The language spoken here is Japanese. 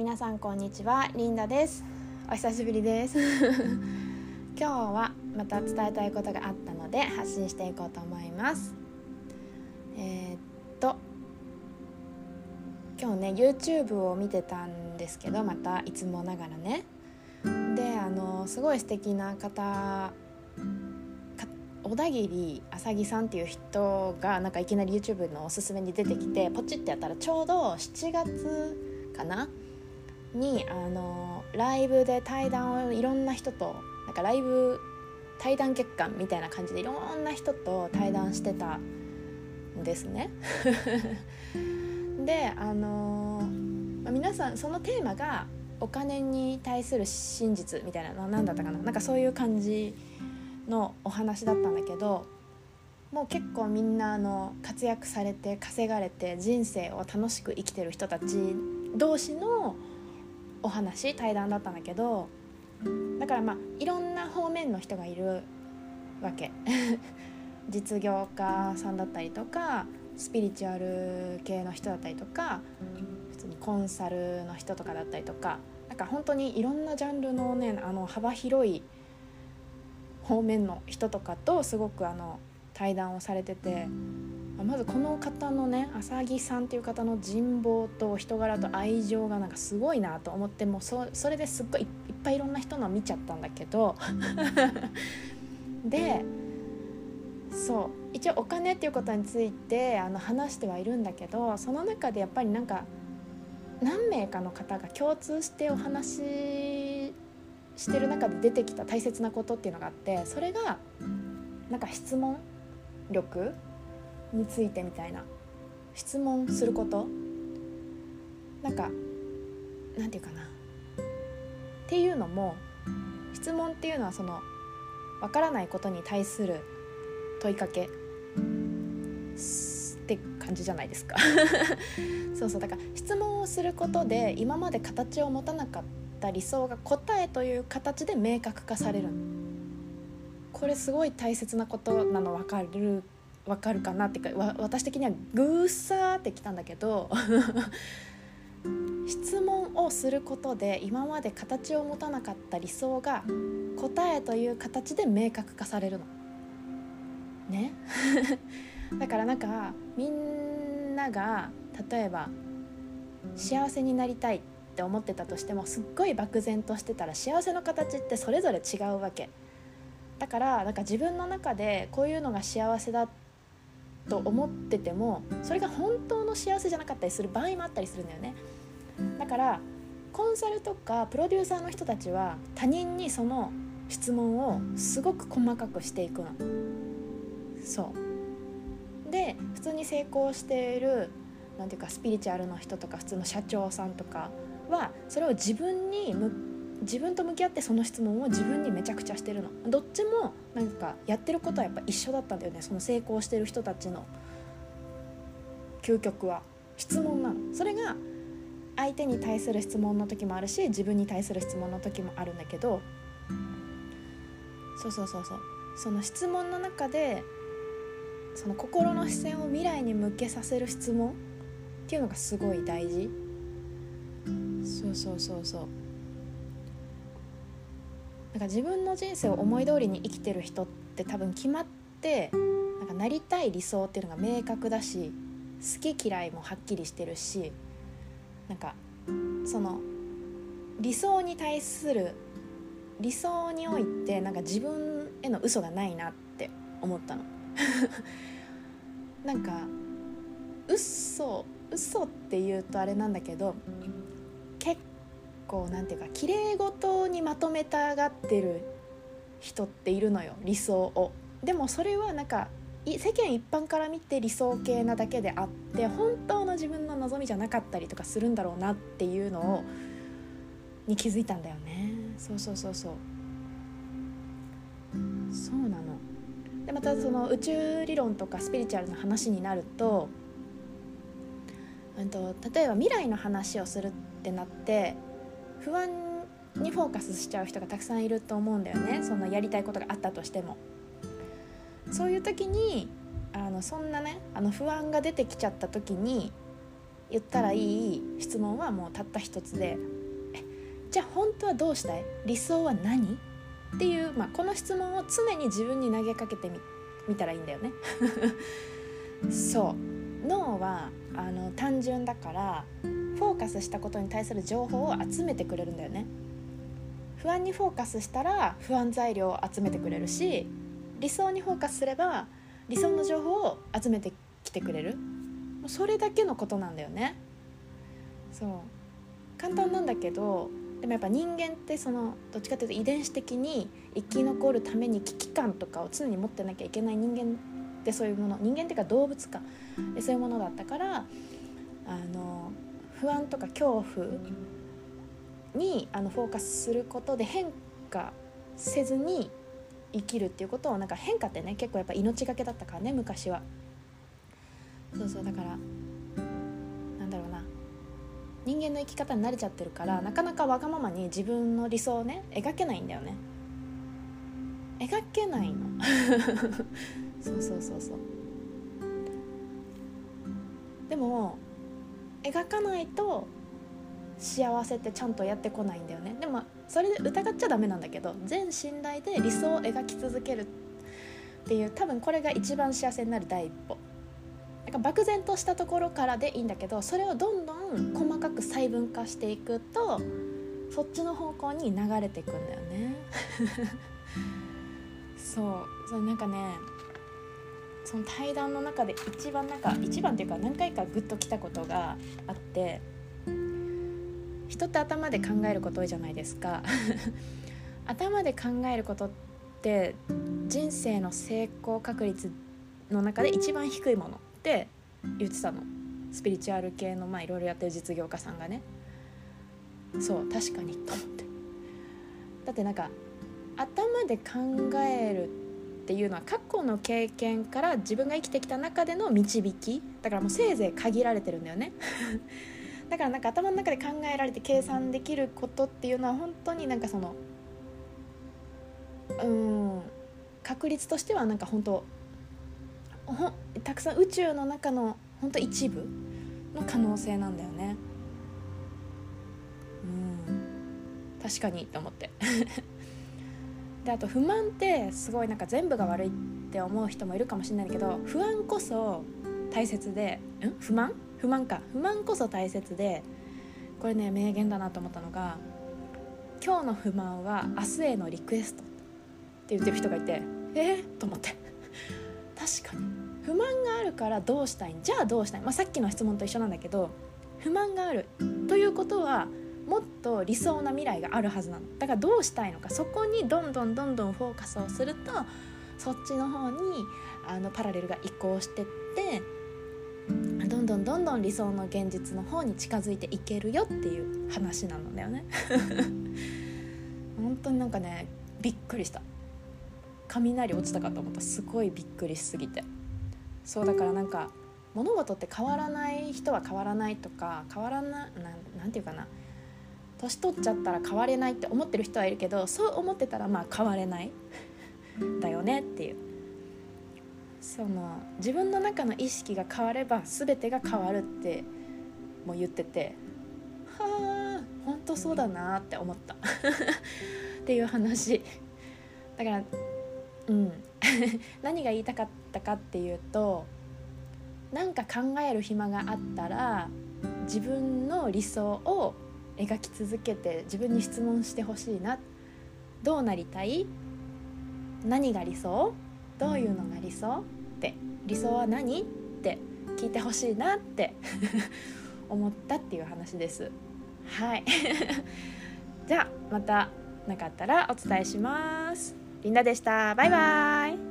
皆さんこんにちはリンダです。お久しぶりです。今日はまた伝えたいことがあったので発信していこうと思います。えー、っと今日ね YouTube を見てたんですけどまたいつもながらね。であのすごい素敵な方小田切あさぎさんっていう人がなんかいきなり YouTube のおすすめに出てきてポチってやったらちょうど7月かなにあのライブで対談をいろんな人となんかライブ対談月間みたいな感じでいろんな人と対談してたんですね。であの皆さんそのテーマがお金に対する真実みたいな何だったかななんかそういう感じのお話だったんだけどもう結構みんなあの活躍されて稼がれて人生を楽しく生きてる人たち同士のお話対談だったんだけどだからまあいろんな方面の人がいるわけ。実業家さんだったりとかスピリチュアル系の人だったりとか普通にコンサルの人とかだったりとかなんか本当にいろんなジャンルのねあの幅広い方面の人とかとすごくあの対談をされててまずこの方のね浅木さんっていう方の人望と人柄と愛情がなんかすごいなと思ってもそそれですっごいいっぱいいろんな人の見ちゃったんだけど でそう一応お金っていうことについてあの話してはいるんだけどその中でやっぱりなんか何名かの方が共通してお話してる中で出てきた大切なことっていうのがあってそれがなんか質問力についてみたいな質問すること？なんかなんていうかな。っていうのも質問っていうのはそのわからないことに対する問いかけ。って感じじゃないですか。そうそうだから質問をすることで今まで形を持たなかった理想が答えという形で明確化される。これすごい大切なことなの分かる分かるかなっていうか私的にはグーサーってきたんだけど 質問をすることで今まで形を持たなかった理想が答えという形で明確化されるの。ね？だからなんかみんなが例えば幸せになりたいって思ってたとしてもすっごい漠然としてたら幸せの形ってそれぞれ違うわけだからなんか自分の中でこういうのが幸せだっと思っててもそれが本当の幸せじゃなかったりする場合もあったりするんだよね。だからコンサルとかプロデューサーの人たちは他人にその質問をすごく細かくしていくの。そう。で普通に成功しているなんていうかスピリチュアルの人とか普通の社長さんとかはそれを自分に向自分と向き合ってその質問を自分にめちゃくちゃしてるの。どっちもなんかやってることはやっぱ一緒だったんだよね。その成功してる人たちの究極は。質問なの。それが相手に対する質問の時もあるし自分に対する質問の時もあるんだけど。そうそうそうそう。その質問の中でその心の視線を未来に向けさせる質問っていうのがすごい大事。そうそうそうそう。なんか自分の人生を思い通りに生きてる人って多分決まってなんかなりたい理想っていうのが明確だし好き嫌いもはっきりしてるしなんかその理想に対する理想においてなんか自分への嘘がないなって思ったの。なんか嘘嘘っていうとあれなんだけど構なんていうか綺麗事にまとめたがってる人っているのよ理想を。でもそれはなんか世間一般から見て理想系なだけであって本当の自分の望みじゃなかったりとかするんだろうなっていうのをに気づいたんだよね。そうそうそうそう。そうなの。でまたその宇宙理論とかスピリチュアルな話になるとうんと、例えば未来の話をするってなって不安にフォーカスしちゃう人がたくさんいると思うんだよね。そのやりたいことがあったとしても。そういう時にあのそんなねあの不安が出てきちゃった時に言ったらいい質問はもうたった一つでじゃあ本当はどうしたい？理想は何？っていう、まあ、この質問を常に自分に投げかけてみたらいいんだよね。そう。脳はあの単純だからフォーカスしたことに対する情報を集めてくれるんだよね。不安にフォーカスしたら不安材料を集めてくれるし理想にフォーカスすれば理想の情報を集めてきてくれる。それだけのことなんだよね。そう。簡単なんだけどでもやっぱ人間ってそのどっちかというと遺伝子的に生き残るために危機感とかを常に持ってなきゃいけない人間ってそういうもの。人間っていうか動物か。でそういうものだったからあの不安とか恐怖にあのフォーカスすることで変化せずに生きるっていうことをなんか変化ってね結構やっぱ命がけだったからね昔は。そうそうだからなんだろうな。人間の生き方に慣れちゃってるからなかなかわがままに自分の理想をね描けないんだよね。描けないの。そうそうそうそう。でも描かないと幸せってちゃんとやってこないんだよね。でもそれで疑っちゃダメなんだけど全信頼で理想を描き続けるっていう多分これが一番幸せになる第一歩。なんか漠然としたところからでいいんだけどそれをどんどん細かく細分化していくとそっちの方向に流れていくんだよね。そう。それなんかねその対談の中で一番なんか一番っていうか何回かグッときたことがあって人って頭で考えること多いじゃないですか。頭で考えることって人生の成功確率の中で一番低いものって言ってたの。スピリチュアル系のまあいろいろやってる実業家さんがね。そう確かにと思って。だってなんか頭で考えるっていうのは過去の経験から自分が生きてきた中での導きだからもうせいぜい限られてるんだよね。だからなんか頭の中で考えられて計算できることっていうのは本当になんかそのうん確率としてはなんか本当ほたくさん宇宙の中の本当一部の可能性なんだよね。うん。確かにって思って。であと不満ってすごいなんか全部が悪いって思う人もいるかもしれないけど不安こそ大切でん？不満？不満か。不満こそ大切でこれね名言だなと思ったのが「今日の不満は明日へのリクエスト」って言ってる人がいてえ？ー、と思って。確かに。不満があるからどうしたいん？じゃあどうしたい、まあ、さっきの質問と一緒なんだけど不満があるということはもっと理想な未来があるはずなの。だからどうしたいのか。そこにどんどんどんどんフォーカスをするとそっちの方にあのパラレルが移行してってどんどんどんどん理想の現実の方に近づいていけるよっていう話なんだよね。本当になんかねびっくりした。雷落ちたかと思った。すごいびっくりしすぎて。そうだからなんか物事って変わらない人は変わらないとか変わらななんていうかな。年取っちゃったら変われないって思ってる人はいるけどそう思ってたらまあ変われない。だよねっていう。その自分の中の意識が変われば全てが変わるっても言っててはあ本当そうだなって思った。っていう話。だからうん。何が言いたかったかっていうとなんか考える暇があったら自分の理想を描き続けて自分に質問してほしいな。どうなりたい？何が理想？どういうのが理想？って。理想は何？って聞いてほしいなって。思ったっていう話です。はい。じゃあまたなかったらお伝えします。リンダでした。バイバイ。